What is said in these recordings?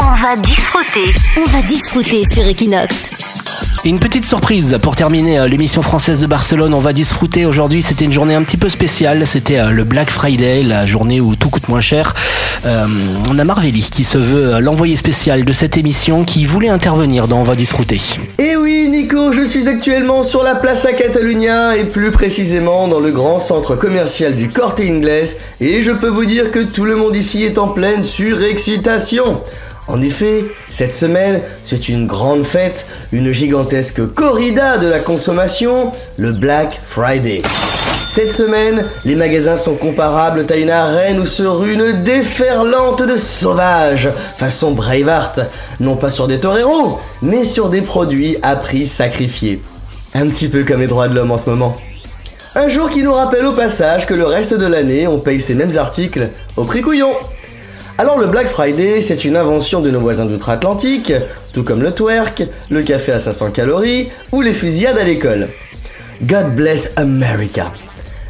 On va disfruter. On va disfruter sur Equinox. Une petite surprise pour terminer euh, l'émission française de Barcelone. On va disfruter aujourd'hui. C'était une journée un petit peu spéciale. C'était euh, le Black Friday, la journée où tout coûte moins cher. Euh, on a Marvelli qui se veut l'envoyé spécial de cette émission qui voulait intervenir dans On va disfruter. Eh oui, Nico, je suis actuellement sur la Plaza Catalunya et plus précisément dans le grand centre commercial du Corte Inglés. Et je peux vous dire que tout le monde ici est en pleine surexcitation. En effet, cette semaine, c'est une grande fête, une gigantesque corrida de la consommation, le Black Friday. Cette semaine, les magasins sont comparables à une arène où se rue une déferlante de sauvages, façon Braveheart, non pas sur des toreros, mais sur des produits à prix sacrifiés. Un petit peu comme les droits de l'homme en ce moment. Un jour qui nous rappelle au passage que le reste de l'année, on paye ces mêmes articles au prix couillon. Alors le Black Friday, c'est une invention de nos voisins d'outre-Atlantique, tout comme le twerk, le café à 500 calories ou les fusillades à l'école. God bless America.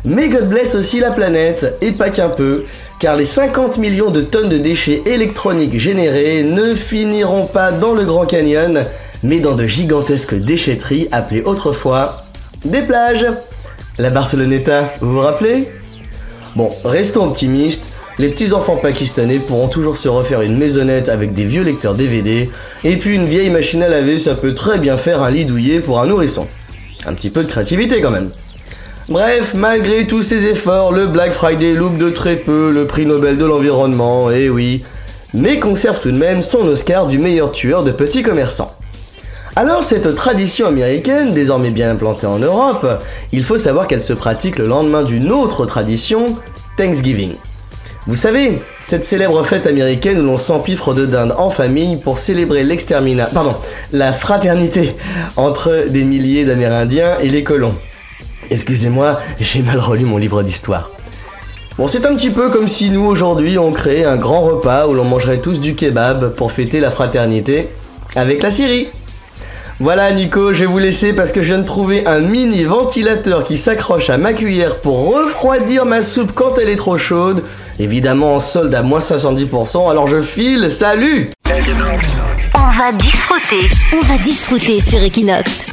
Mais God bless aussi la planète, et pas qu'un peu, car les 50 millions de tonnes de déchets électroniques générés ne finiront pas dans le Grand Canyon, mais dans de gigantesques déchetteries appelées autrefois des plages. La Barceloneta, vous vous rappelez? Bon, restons optimistes, les petits enfants pakistanais pourront toujours se refaire une maisonnette avec des vieux lecteurs DVD, et puis une vieille machine à laver, ça peut très bien faire un lit douillet pour un nourrisson. Un petit peu de créativité quand même. Bref, malgré tous ces efforts, le Black Friday loupe de très peu le prix Nobel de l'environnement, et oui, mais conserve tout de même son Oscar du meilleur tueur de petits commerçants. Alors cette tradition américaine, désormais bien implantée en Europe, il faut savoir qu'elle se pratique le lendemain d'une autre tradition, Thanksgiving. Vous savez, cette célèbre fête américaine où l'on s'empiffre de dinde en famille pour célébrer l'exterminat, pardon, la fraternité entre des milliers d'Amérindiens et les colons. Excusez-moi, j'ai mal relu mon livre d'histoire. Bon, c'est un petit peu comme si nous aujourd'hui on créait un grand repas où l'on mangerait tous du kebab pour fêter la fraternité avec la Syrie. Voilà Nico, je vais vous laisser parce que je viens de trouver un mini ventilateur qui s'accroche à ma cuillère pour refroidir ma soupe quand elle est trop chaude. Évidemment en solde à moins 70%, alors je file, salut On va disfruter. On va disfruter sur Equinox.